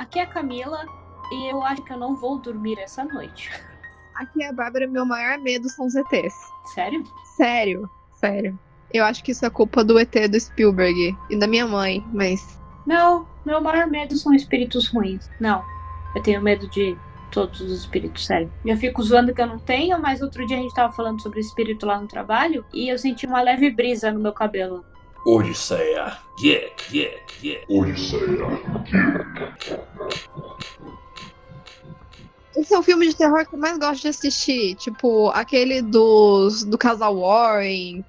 aqui é a Camila e eu acho que eu não vou dormir essa noite. Aqui é a Bárbara, meu maior medo são os ETs. Sério? Sério, sério. Eu acho que isso é culpa do ET do Spielberg e da minha mãe, mas. Não, meu maior medo são espíritos ruins. Não. Eu tenho medo de todos os espíritos, sério. Eu fico zoando que eu não tenho, mas outro dia a gente tava falando sobre espírito lá no trabalho e eu senti uma leve brisa no meu cabelo. Odisseia. Yek, yek, yek. Odisseia. Esse é o filme de terror que eu mais gosto de assistir. Tipo, aquele dos, do casal Warren.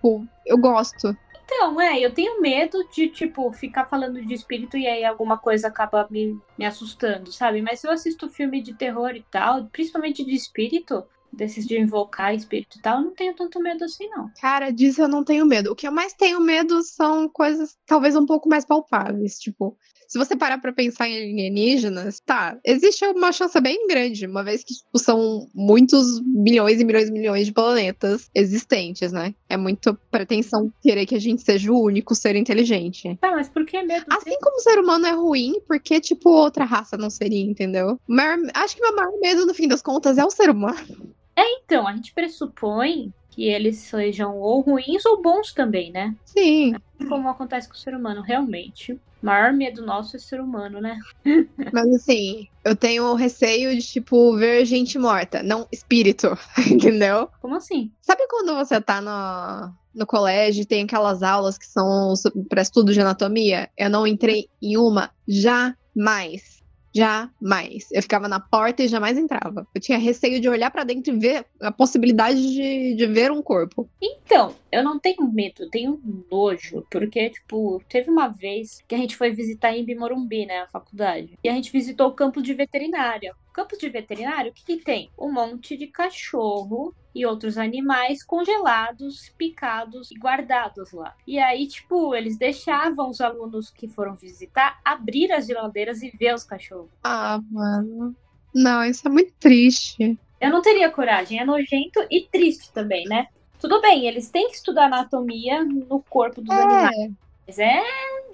Eu gosto. Então, é, eu tenho medo de, tipo, ficar falando de espírito e aí alguma coisa acaba me, me assustando, sabe? Mas se eu assisto filme de terror e tal, principalmente de espírito, desses de invocar espírito e tal, eu não tenho tanto medo assim, não. Cara, disso eu não tenho medo. O que eu mais tenho medo são coisas talvez um pouco mais palpáveis. Tipo, se você parar pra pensar em alienígenas, tá, existe uma chance bem grande, uma vez que tipo, são muitos milhões e milhões e milhões de planetas existentes, né? É muito pretensão querer que a gente seja o único ser inteligente. Tá, mas por que medo? Assim como o ser humano é ruim, por que, tipo, outra raça não seria, entendeu? Maior, acho que meu maior medo, no fim das contas, é o ser humano. É, então, a gente pressupõe que eles sejam ou ruins ou bons também, né? Sim. Como acontece com o ser humano, realmente. O maior medo nosso é ser humano, né? Mas assim, eu tenho receio de, tipo, ver gente morta, não espírito, entendeu? Como assim? Sabe quando você tá no, no colégio e tem aquelas aulas que são para estudo de anatomia? Eu não entrei em uma jamais. Jamais. Eu ficava na porta e jamais entrava. Eu tinha receio de olhar para dentro e ver a possibilidade de, de ver um corpo. Então, eu não tenho medo, tenho nojo. Porque, tipo, teve uma vez que a gente foi visitar em Morumbi, né, a faculdade. E a gente visitou o campo de veterinária. Campos de veterinário, o que, que tem? Um monte de cachorro e outros animais congelados, picados e guardados lá. E aí, tipo, eles deixavam os alunos que foram visitar abrir as geladeiras e ver os cachorros. Ah, mano. Não, isso é muito triste. Eu não teria coragem, é nojento e triste também, né? Tudo bem, eles têm que estudar anatomia no corpo dos É. animais. Mas é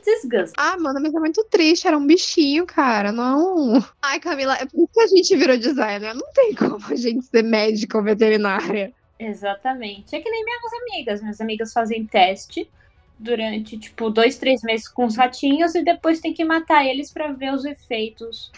desgaste. Ah, mano, mas é muito triste. Era um bichinho, cara. Não. Ai, Camila, é por que a gente virou designer. Não tem como a gente ser médica ou veterinária. Exatamente. É que nem minhas amigas. Minhas amigas fazem teste durante, tipo, dois, três meses com os ratinhos e depois tem que matar eles pra ver os efeitos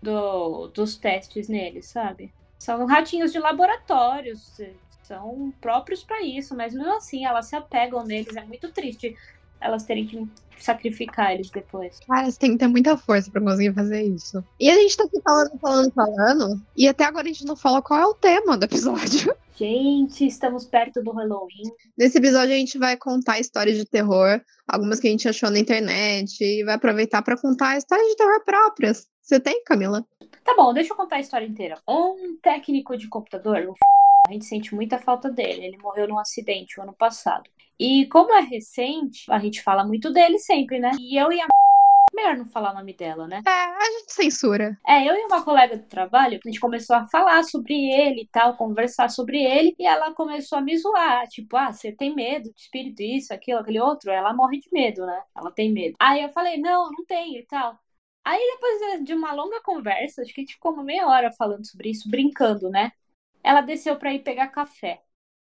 do, dos testes neles, sabe? São ratinhos de laboratórios, são próprios pra isso, mas mesmo assim elas se apegam neles. É muito triste elas terem que sacrificar eles depois. Cara, você tem que ter muita força pra conseguir fazer isso. E a gente tá aqui falando, falando, falando. E até agora a gente não fala qual é o tema do episódio. Gente, estamos perto do Halloween. Nesse episódio a gente vai contar histórias de terror, algumas que a gente achou na internet, e vai aproveitar pra contar histórias de terror próprias. Você tem, Camila? Tá bom, deixa eu contar a história inteira. Um técnico de computador, um f... a gente sente muita falta dele. Ele morreu num acidente o ano passado. E como é recente, a gente fala muito dele sempre, né? E eu e a melhor não falar o nome dela, né? É, a gente censura. É, eu e uma colega do trabalho, a gente começou a falar sobre ele e tal, conversar sobre ele, e ela começou a me zoar, tipo, ah, você tem medo de espírito, isso, aquilo, aquele outro? Ela morre de medo, né? Ela tem medo. Aí eu falei, não, não tenho e tal. Aí depois de uma longa conversa, acho que a gente ficou uma meia hora falando sobre isso, brincando, né? Ela desceu pra ir pegar café.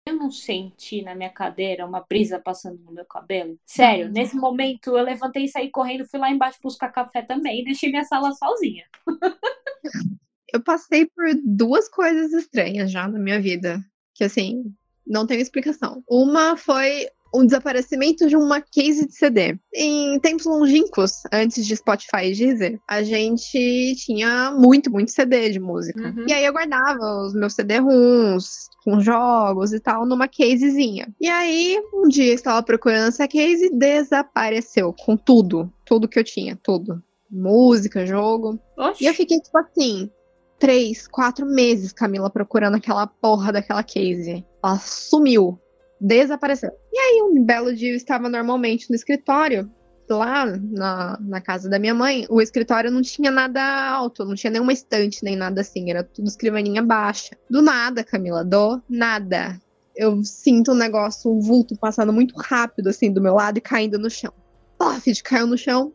Eu não senti na minha cadeira uma brisa passando no meu cabelo. Sério, Uhum. nesse momento eu levantei e saí correndo, fui lá embaixo buscar café também e deixei minha sala sozinha. Eu passei por duas coisas estranhas já na minha vida. Que assim, não tem explicação. Uma foi um desaparecimento de uma case de CD. Em tempos longínquos, antes de Spotify e Deezer, a gente tinha muito, muito CD de música. Uhum. E aí eu guardava os meus CD-ROMs com jogos e tal numa casezinha. E aí, um dia eu estava procurando essa case e desapareceu com tudo. Tudo que eu tinha, tudo. Música, jogo. Oxi. E eu fiquei, tipo assim, três, quatro meses, Camila, procurando aquela porra daquela case. Ela sumiu. Desapareceu. E aí, um belo dia, eu estava normalmente no escritório. Lá na, na casa da minha mãe, o escritório não tinha nada alto, não tinha nenhuma estante nem nada assim, era tudo escrivaninha baixa. Do nada, Camila, do nada. Eu sinto um negócio, um vulto passando muito rápido assim do meu lado e caindo no chão. Paf, caiu no chão,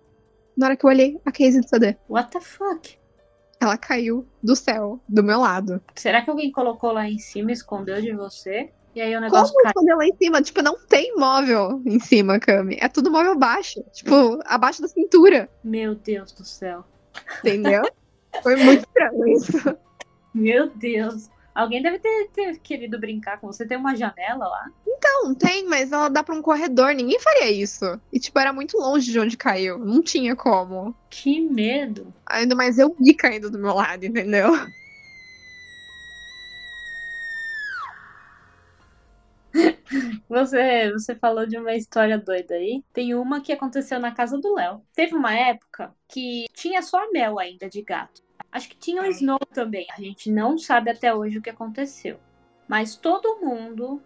Na hora que eu olhei, a Casey do CD. What the fuck? Ela caiu do céu, do meu lado. Será que alguém colocou lá em cima e escondeu de você? E aí o negócio Como caiu. esconder lá em cima? Tipo, não tem móvel em cima, Cami. É tudo móvel baixo. Tipo, abaixo da cintura. Meu Deus do céu. Entendeu? Foi muito estranho isso. Meu Deus. Alguém deve ter, ter querido brincar com você. Tem uma janela lá? Não, tem, mas ela dá pra um corredor. Ninguém faria isso. E, tipo, era muito longe de onde caiu. Não tinha como. Que medo. Ainda mais eu vi caindo do meu lado, entendeu? Você, você falou de uma história doida aí. Tem uma que aconteceu na casa do Léo. Teve uma época que tinha só a Mel ainda de gato. Acho que tinha o Snow também. A gente não sabe até hoje o que aconteceu. Mas todo mundo,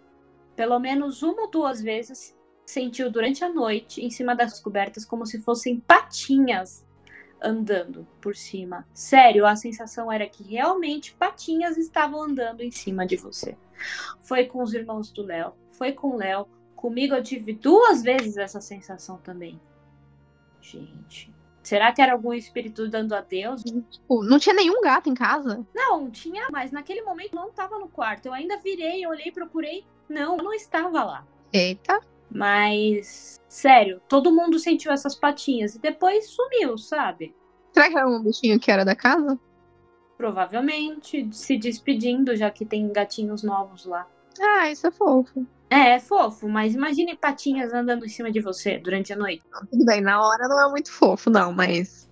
pelo menos uma ou duas vezes, sentiu durante a noite em cima das cobertas como se fossem patinhas andando por cima. Sério, a sensação era que realmente patinhas estavam andando em cima de você. Foi com os irmãos do Léo, foi com o Léo. Comigo eu tive duas vezes essa sensação também. Gente, será que era algum espírito dando adeus? Tipo, não tinha nenhum gato em casa. Não, tinha, mas naquele momento não estava no quarto. Eu ainda virei, olhei, procurei. Não, não estava lá. Eita. Mas, sério, todo mundo sentiu essas patinhas e depois sumiu, sabe? Será que era um bichinho que era da casa? Provavelmente se despedindo, já que tem gatinhos novos lá. Ah, isso é fofo. É, é fofo, mas imagine patinhas andando em cima de você durante a noite. Tudo bem, na hora não é muito fofo, não, mas.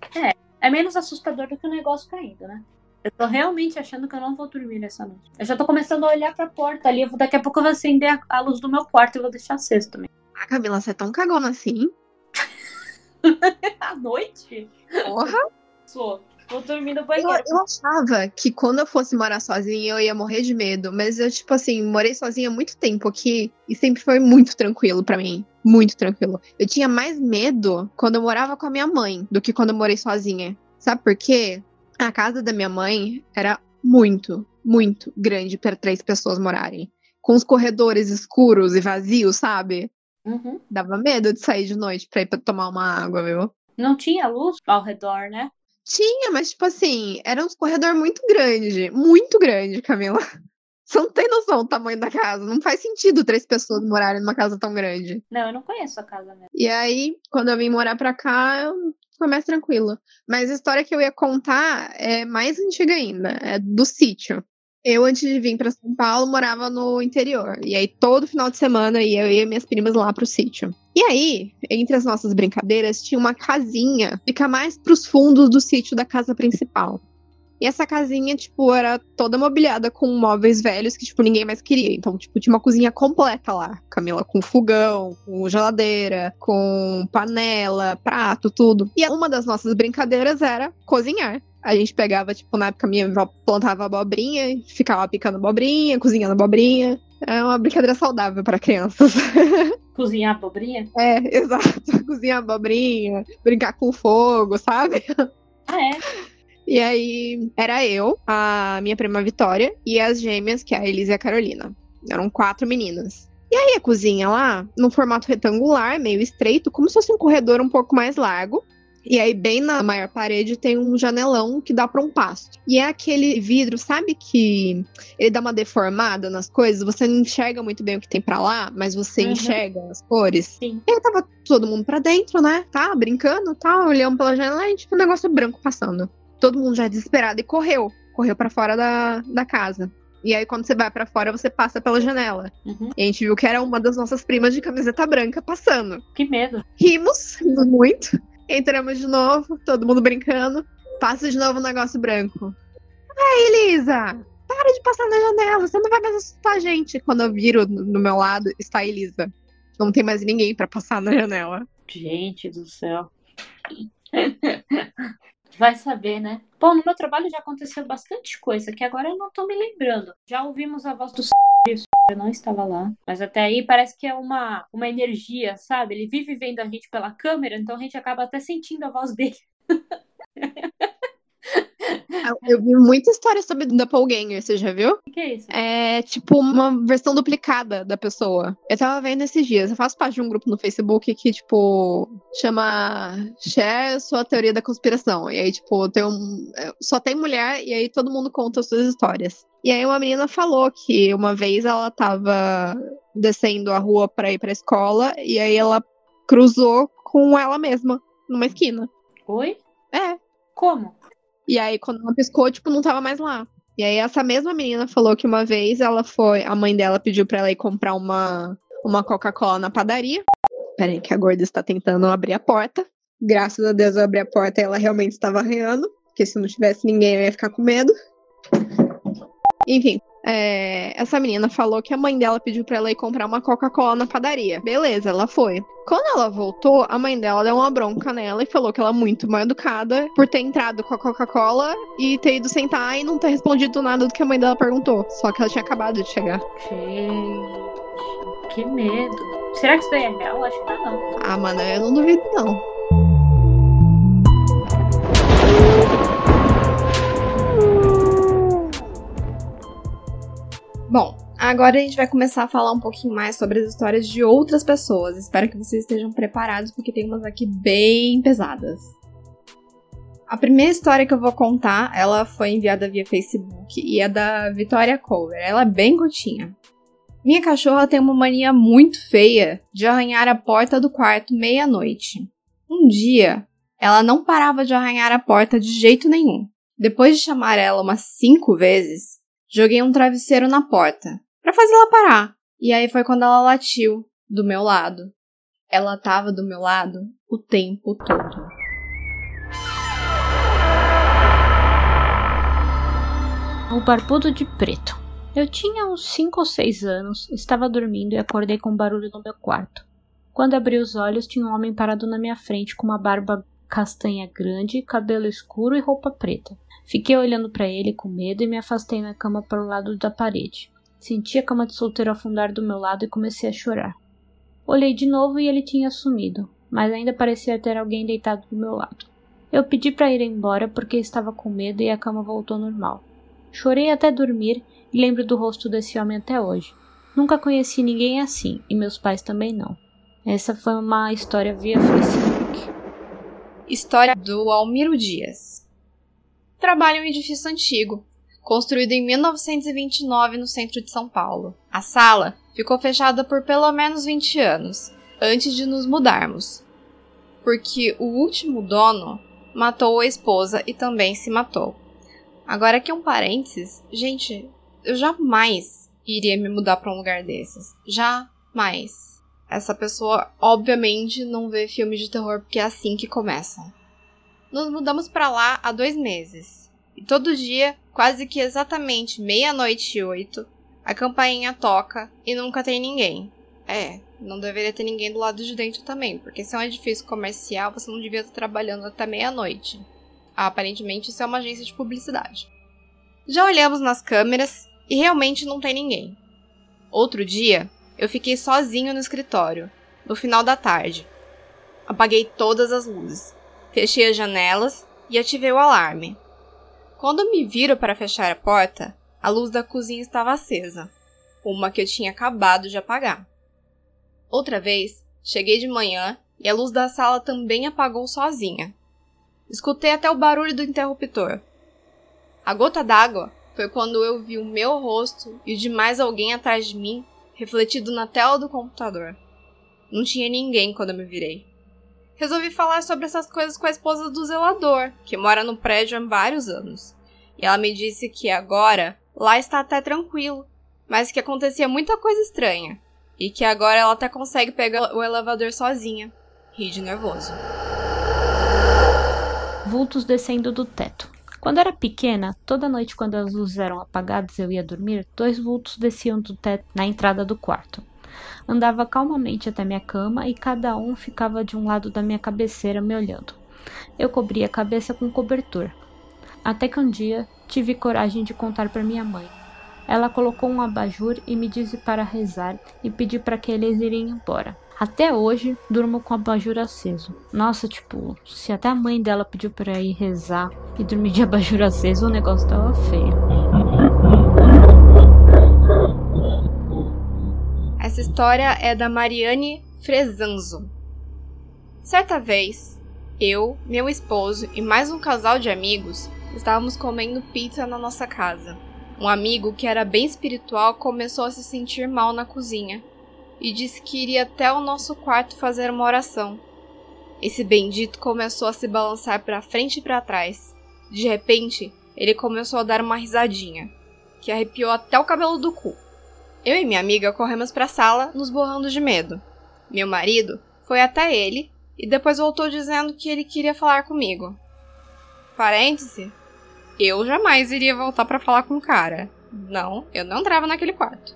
É menos assustador do que o negócio caindo, né? Eu tô realmente achando que eu não vou dormir nessa noite. Eu já tô começando a olhar pra porta ali. vou- Daqui a pouco eu vou acender a, a luz do meu quarto e vou deixar aceso também. Ah, Camila, você é tão cagona assim? À noite? Porra. Sou. Vou dormir no Eu, banheiro. eu achava que quando eu fosse morar sozinha eu ia morrer de medo, mas eu, tipo assim, morei sozinha há muito tempo aqui e sempre foi muito tranquilo pra mim. Muito tranquilo. Eu tinha mais medo quando eu morava com a minha mãe do que quando eu morei sozinha. Sabe por quê? A casa da minha mãe era muito, muito grande para três pessoas morarem. Com os corredores escuros e vazios, sabe? Uhum. Dava medo de sair de noite pra ir pra tomar uma água, viu? Não tinha luz ao redor, né? Tinha, mas tipo assim, era um corredor muito grande. Muito grande, Camila. Você não tem noção do tamanho da casa. Não faz sentido três pessoas morarem numa casa tão grande. Não, eu não conheço a casa mesmo. E aí, quando eu vim morar pra cá, eu foi mais tranquilo. Mas a história que eu ia contar é mais antiga ainda. É do sítio. Eu, antes de vir pra São Paulo, morava no interior. E aí, todo final de semana, ia eu e minhas primas lá pro sítio. E aí, entre as nossas brincadeiras, tinha uma casinha, fica mais pros fundos do sítio da casa principal. E essa casinha, tipo, era toda mobiliada com móveis velhos que, tipo, ninguém mais queria. Então, tipo, tinha uma cozinha completa lá, Camila, com fogão, com geladeira, com panela, prato, tudo. E uma das nossas brincadeiras era cozinhar. A gente pegava, tipo, na época minha avó plantava abobrinha, ficava picando abobrinha, cozinhando abobrinha. É uma brincadeira saudável para crianças. Cozinhar abobrinha? É, exato. Cozinhar abobrinha, brincar com fogo, sabe? Ah, é? E aí era eu, a minha prima Vitória e as gêmeas, que é a Elisa e a Carolina. Eram quatro meninas. E aí a cozinha lá, num formato retangular, meio estreito, como se fosse um corredor um pouco mais largo. E aí, bem na maior parede, tem um janelão que dá para um pasto. E é aquele vidro, sabe que ele dá uma deformada nas coisas? Você não enxerga muito bem o que tem para lá, mas você Uhum. enxerga as cores. Sim. E aí tava todo mundo pra dentro, né? Tá, brincando, tá, olhando pela janela e tipo, um negócio branco passando. Todo mundo já desesperado e correu. Correu pra fora da, da casa. E aí, quando você vai pra fora, você passa pela janela. Uhum. E a gente viu que era uma das nossas primas de camiseta branca passando. Que medo. Rimos, rimos muito. Entramos de novo, todo mundo brincando. Passa de novo o negócio branco. Ai, Elisa! Para de passar na janela, você não vai mais assustar a gente. Quando eu viro no meu lado, está a Elisa. Não tem mais ninguém pra passar na janela. Gente do céu. Vai saber, né? Bom, no meu trabalho já aconteceu bastante coisa que agora eu não tô me lembrando. Já ouvimos a voz do s... eu não estava lá. Mas até aí parece que é uma, uma energia, sabe? Ele vive vendo a gente pela câmera, então a gente acaba até sentindo a voz dele. Eu vi muita história sobre Doppelganger, você já viu? O que é isso? É tipo uma versão duplicada da pessoa. Eu tava vendo esses dias. Eu faço parte de um grupo no Facebook que, tipo, chama Share Sua Teoria da Conspiração. E aí, tipo, tem um. Só tem mulher, e aí todo mundo conta suas histórias. E aí uma menina falou que uma vez ela tava descendo a rua pra ir pra escola, e aí ela cruzou com ela mesma, numa esquina. Oi? É. Como? E aí, quando ela piscou, tipo, não tava mais lá. E aí, essa mesma menina falou que uma vez ela foi. A mãe dela pediu pra ela ir comprar uma, uma Coca-Cola na padaria. Peraí, que a gorda está tentando abrir a porta. Graças a Deus eu abri a porta e ela realmente estava arranhando. Porque se não tivesse ninguém, eu ia ficar com medo. Enfim, é, essa menina falou que a mãe dela pediu pra ela ir comprar uma Coca-Cola na padaria. Beleza, ela foi. Quando ela voltou, a mãe dela deu uma bronca nela e falou que ela é muito mal educada por ter entrado com a Coca-Cola e ter ido sentar e não ter respondido nada do que a mãe dela perguntou. Só que ela tinha acabado de chegar. Gente, que medo. Será que isso daí é real? Acho que não. Ah, mano, eu não duvido, não. Bom, agora a gente vai começar a falar um pouquinho mais sobre as histórias de outras pessoas. Espero que vocês estejam preparados, porque tem umas aqui bem pesadas. A primeira história que eu vou contar, ela foi enviada via Facebook e é da Vitória Cover. Ela é bem curtinha. Minha cachorra tem uma mania muito feia de arranhar a porta do quarto meia-noite. Um dia, ela não parava de arranhar a porta de jeito nenhum. Depois de chamar ela umas cinco vezes, Joguei um travesseiro na porta para fazer ela parar. E aí foi quando ela latiu do meu lado. Ela tava do meu lado o tempo todo. O barbudo de preto. Eu tinha uns 5 ou 6 anos, estava dormindo e acordei com um barulho no meu quarto. Quando abri os olhos, tinha um homem parado na minha frente com uma barba castanha grande, cabelo escuro e roupa preta. Fiquei olhando para ele com medo e me afastei na cama para o lado da parede. Senti a cama de solteiro afundar do meu lado e comecei a chorar. Olhei de novo e ele tinha sumido, mas ainda parecia ter alguém deitado do meu lado. Eu pedi para ir embora porque estava com medo e a cama voltou normal. Chorei até dormir e lembro do rosto desse homem até hoje. Nunca conheci ninguém assim e meus pais também não. Essa foi uma história via Facebook. História do Almiro Dias trabalha em um edifício antigo, construído em 1929 no centro de São Paulo. A sala ficou fechada por pelo menos 20 anos, antes de nos mudarmos, porque o último dono matou a esposa e também se matou. Agora aqui um parênteses, gente, eu jamais iria me mudar para um lugar desses. Jamais. Essa pessoa obviamente não vê filmes de terror porque é assim que começam. Nos mudamos para lá há dois meses. E todo dia, quase que exatamente meia-noite e oito, a campainha toca e nunca tem ninguém. É, não deveria ter ninguém do lado de dentro também, porque se é um edifício comercial, você não devia estar trabalhando até meia-noite. aparentemente, isso é uma agência de publicidade. Já olhamos nas câmeras e realmente não tem ninguém. Outro dia, eu fiquei sozinho no escritório, no final da tarde. Apaguei todas as luzes fechei as janelas e ativei o alarme. Quando me viro para fechar a porta, a luz da cozinha estava acesa, uma que eu tinha acabado de apagar. Outra vez, cheguei de manhã e a luz da sala também apagou sozinha. Escutei até o barulho do interruptor. A gota d'água foi quando eu vi o meu rosto e o de mais alguém atrás de mim refletido na tela do computador. Não tinha ninguém quando eu me virei resolvi falar sobre essas coisas com a esposa do zelador, que mora no prédio há vários anos. E ela me disse que agora lá está até tranquilo, mas que acontecia muita coisa estranha. E que agora ela até consegue pegar o elevador sozinha. Ri de nervoso. Vultos descendo do teto. Quando era pequena, toda noite quando as luzes eram apagadas e eu ia dormir, dois vultos desciam do teto na entrada do quarto. Andava calmamente até minha cama e cada um ficava de um lado da minha cabeceira me olhando. Eu cobria a cabeça com cobertor. Até que um dia tive coragem de contar para minha mãe. Ela colocou um abajur e me disse para rezar e pedir para que eles irem embora. Até hoje, durmo com o abajur aceso. Nossa, tipo, se até a mãe dela pediu pra ir rezar e dormir de abajur aceso, o negócio tava feio. Essa história é da Mariane Fresanzo. Certa vez, eu, meu esposo e mais um casal de amigos estávamos comendo pizza na nossa casa. Um amigo que era bem espiritual começou a se sentir mal na cozinha e disse que iria até o nosso quarto fazer uma oração. Esse bendito começou a se balançar para frente e para trás. De repente, ele começou a dar uma risadinha, que arrepiou até o cabelo do cu. Eu e minha amiga corremos para a sala, nos borrando de medo. Meu marido foi até ele e depois voltou dizendo que ele queria falar comigo. Parêntese, eu jamais iria voltar para falar com o cara. Não, eu não entrava naquele quarto.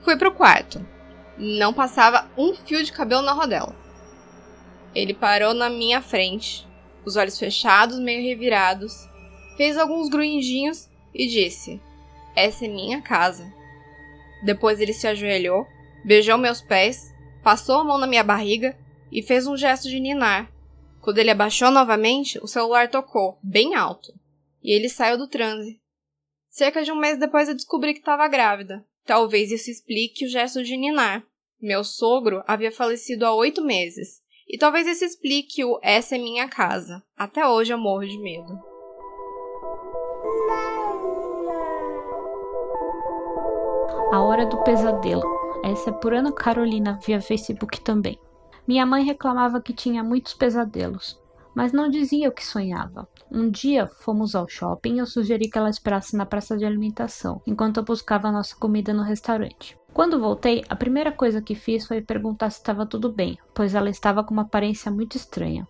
Fui pro quarto. Não passava um fio de cabelo na rodela. Ele parou na minha frente, os olhos fechados, meio revirados, fez alguns grunhidinhos e disse: Essa é minha casa. Depois ele se ajoelhou, beijou meus pés, passou a mão na minha barriga e fez um gesto de ninar. Quando ele abaixou novamente, o celular tocou, bem alto, e ele saiu do transe. Cerca de um mês depois eu descobri que estava grávida. Talvez isso explique o gesto de ninar. Meu sogro havia falecido há oito meses. E talvez isso explique o Essa é minha casa. Até hoje eu morro de medo. A Hora do Pesadelo. Essa é por Ana Carolina via Facebook também. Minha mãe reclamava que tinha muitos pesadelos, mas não dizia o que sonhava. Um dia fomos ao shopping e eu sugeri que ela esperasse na praça de alimentação, enquanto eu buscava nossa comida no restaurante. Quando voltei, a primeira coisa que fiz foi perguntar se estava tudo bem, pois ela estava com uma aparência muito estranha.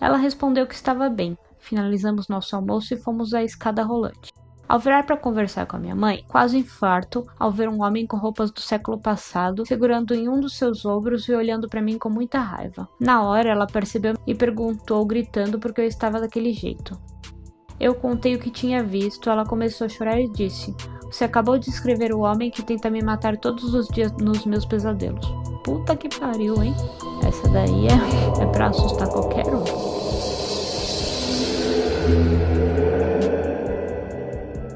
Ela respondeu que estava bem. Finalizamos nosso almoço e fomos à escada rolante. Ao virar para conversar com a minha mãe, quase infarto ao ver um homem com roupas do século passado segurando em um dos seus ombros e olhando para mim com muita raiva. Na hora, ela percebeu e perguntou, gritando porque eu estava daquele jeito. Eu contei o que tinha visto, ela começou a chorar e disse: Você acabou de escrever o homem que tenta me matar todos os dias nos meus pesadelos. Puta que pariu, hein? Essa daí é, é pra assustar qualquer um.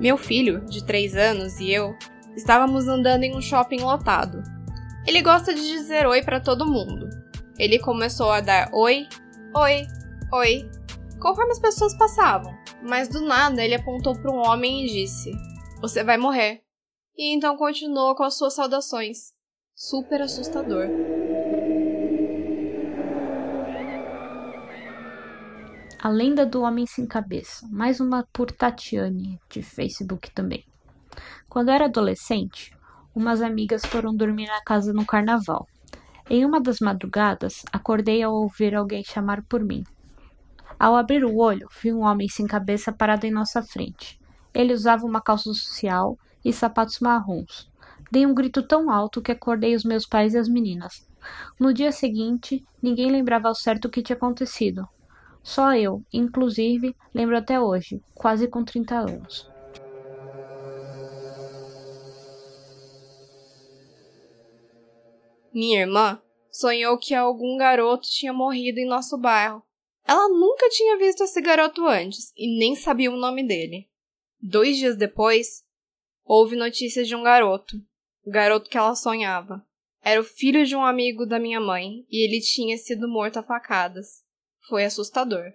Meu filho, de 3 anos, e eu estávamos andando em um shopping lotado. Ele gosta de dizer oi para todo mundo. Ele começou a dar oi, oi, oi, conforme as pessoas passavam. Mas do nada ele apontou para um homem e disse: Você vai morrer. E então continuou com as suas saudações. Super assustador. A Lenda do Homem Sem Cabeça, mais uma por Tatiane, de Facebook também. Quando era adolescente, umas amigas foram dormir na casa no carnaval. Em uma das madrugadas, acordei ao ouvir alguém chamar por mim. Ao abrir o olho, vi um homem sem cabeça parado em nossa frente. Ele usava uma calça social e sapatos marrons. Dei um grito tão alto que acordei os meus pais e as meninas. No dia seguinte, ninguém lembrava ao certo o que tinha acontecido, só eu, inclusive, lembro até hoje, quase com 30 anos. Minha irmã sonhou que algum garoto tinha morrido em nosso bairro. Ela nunca tinha visto esse garoto antes e nem sabia o nome dele. Dois dias depois, houve notícias de um garoto, o garoto que ela sonhava. Era o filho de um amigo da minha mãe e ele tinha sido morto a facadas. Foi assustador.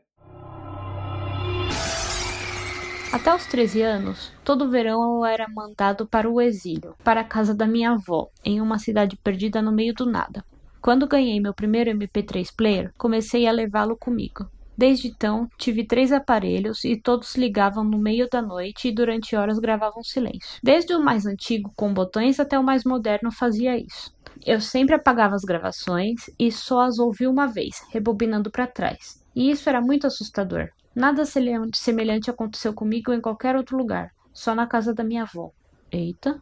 Até os 13 anos, todo verão eu era mandado para o exílio, para a casa da minha avó, em uma cidade perdida no meio do nada. Quando ganhei meu primeiro MP3 player, comecei a levá-lo comigo. Desde então, tive três aparelhos e todos ligavam no meio da noite e durante horas gravavam silêncio. Desde o mais antigo com botões até o mais moderno fazia isso. Eu sempre apagava as gravações e só as ouvi uma vez, rebobinando para trás. E isso era muito assustador. Nada semelhante aconteceu comigo em qualquer outro lugar, só na casa da minha avó. Eita.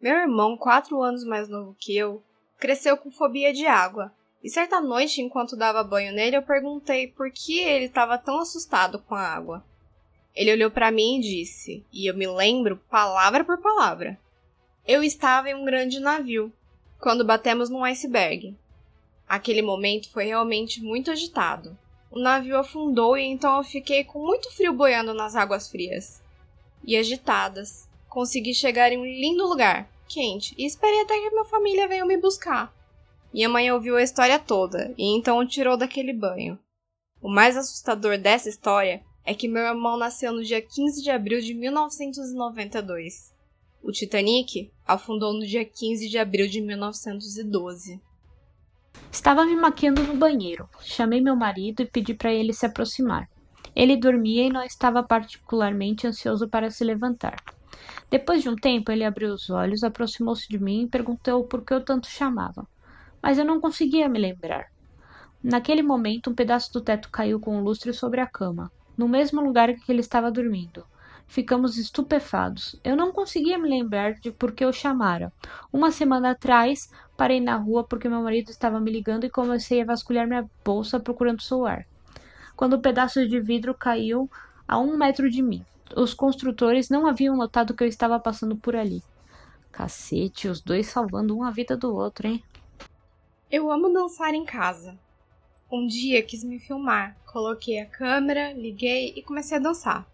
Meu irmão, quatro anos mais novo que eu, cresceu com fobia de água. E certa noite, enquanto dava banho nele, eu perguntei por que ele estava tão assustado com a água. Ele olhou para mim e disse, e eu me lembro palavra por palavra: Eu estava em um grande navio quando batemos num iceberg. Aquele momento foi realmente muito agitado. O navio afundou e então eu fiquei com muito frio boiando nas águas frias e agitadas. Consegui chegar em um lindo lugar, quente, e esperei até que minha família venha me buscar. Minha mãe ouviu a história toda e então o tirou daquele banho. O mais assustador dessa história é que meu irmão nasceu no dia 15 de abril de 1992. O Titanic afundou no dia 15 de abril de 1912. Estava me maquiando no banheiro. Chamei meu marido e pedi para ele se aproximar. Ele dormia e não estava particularmente ansioso para se levantar. Depois de um tempo, ele abriu os olhos, aproximou-se de mim e perguntou por que eu tanto chamava. Mas eu não conseguia me lembrar. Naquele momento, um pedaço do teto caiu com o lustre sobre a cama, no mesmo lugar que ele estava dormindo. Ficamos estupefados. Eu não conseguia me lembrar de por que eu chamara. Uma semana atrás, parei na rua porque meu marido estava me ligando e comecei a vasculhar minha bolsa procurando o celular. Quando o pedaço de vidro caiu a um metro de mim. Os construtores não haviam notado que eu estava passando por ali. Cacete, os dois salvando uma vida do outro, hein? Eu amo dançar em casa. Um dia quis me filmar, coloquei a câmera, liguei e comecei a dançar.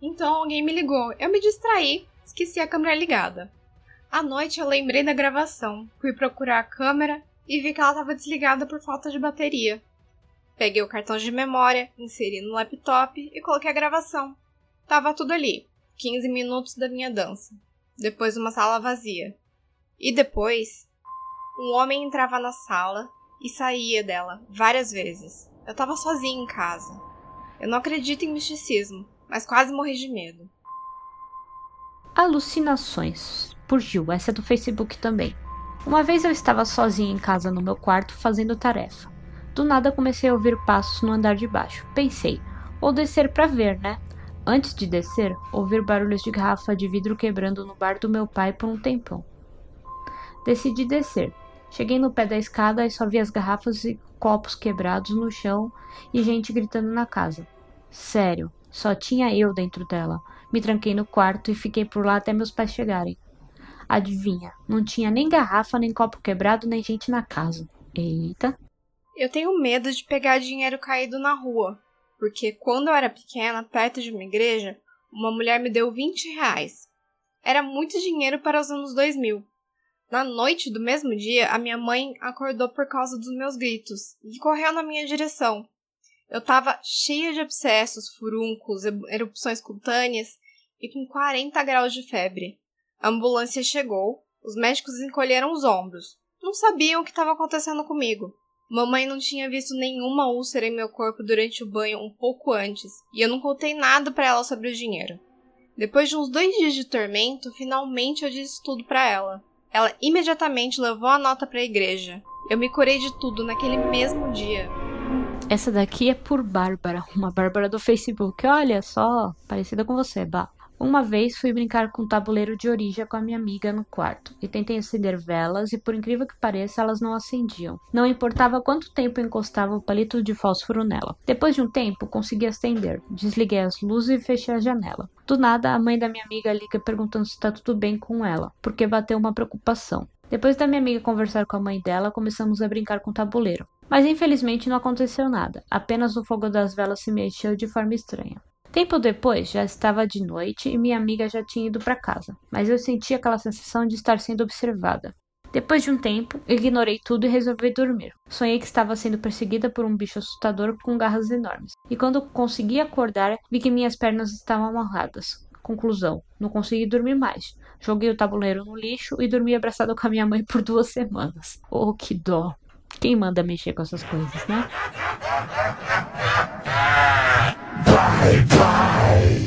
Então alguém me ligou. Eu me distraí, esqueci a câmera ligada. À noite eu lembrei da gravação, fui procurar a câmera e vi que ela estava desligada por falta de bateria. Peguei o cartão de memória, inseri no laptop e coloquei a gravação. Tava tudo ali, 15 minutos da minha dança. Depois uma sala vazia. E depois, um homem entrava na sala e saía dela várias vezes. Eu tava sozinha em casa. Eu não acredito em misticismo, mas quase morri de medo. Alucinações, por Gil, essa é do Facebook também. Uma vez eu estava sozinha em casa no meu quarto fazendo tarefa. Do nada comecei a ouvir passos no andar de baixo. Pensei, vou descer para ver, né? Antes de descer, ouvir barulhos de garrafa de vidro quebrando no bar do meu pai por um tempão. Decidi descer. Cheguei no pé da escada e só vi as garrafas e copos quebrados no chão e gente gritando na casa. Sério, só tinha eu dentro dela. Me tranquei no quarto e fiquei por lá até meus pais chegarem. Adivinha, não tinha nem garrafa, nem copo quebrado, nem gente na casa. Eita. Eu tenho medo de pegar dinheiro caído na rua, porque quando eu era pequena, perto de uma igreja, uma mulher me deu 20 reais. Era muito dinheiro para os anos 2000. Na noite do mesmo dia, a minha mãe acordou por causa dos meus gritos e correu na minha direção. Eu tava cheia de abscessos, furúnculos, erupções cutâneas e com 40 graus de febre. A ambulância chegou, os médicos encolheram os ombros. Não sabiam o que estava acontecendo comigo. Mamãe não tinha visto nenhuma úlcera em meu corpo durante o banho um pouco antes, e eu não contei nada para ela sobre o dinheiro. Depois de uns dois dias de tormento, finalmente eu disse tudo para ela. Ela imediatamente levou a nota para a igreja. Eu me curei de tudo naquele mesmo dia. Essa daqui é por Bárbara, uma Bárbara do Facebook. Olha só, parecida com você, Bah. Uma vez fui brincar com um tabuleiro de origem com a minha amiga no quarto e tentei acender velas e, por incrível que pareça, elas não acendiam. Não importava quanto tempo encostava o palito de fósforo nela. Depois de um tempo, consegui acender. Desliguei as luzes e fechei a janela. Do nada, a mãe da minha amiga liga perguntando se está tudo bem com ela, porque bateu uma preocupação. Depois da minha amiga conversar com a mãe dela, começamos a brincar com o tabuleiro. Mas infelizmente não aconteceu nada, apenas o fogo das velas se mexeu de forma estranha. Tempo depois, já estava de noite e minha amiga já tinha ido para casa, mas eu senti aquela sensação de estar sendo observada. Depois de um tempo, ignorei tudo e resolvi dormir. Sonhei que estava sendo perseguida por um bicho assustador com garras enormes. E quando consegui acordar, vi que minhas pernas estavam amarradas. Conclusão: não consegui dormir mais. Joguei o tabuleiro no lixo e dormi abraçado com a minha mãe por duas semanas. Oh, que dó! Quem manda mexer com essas coisas, né? Vai, vai.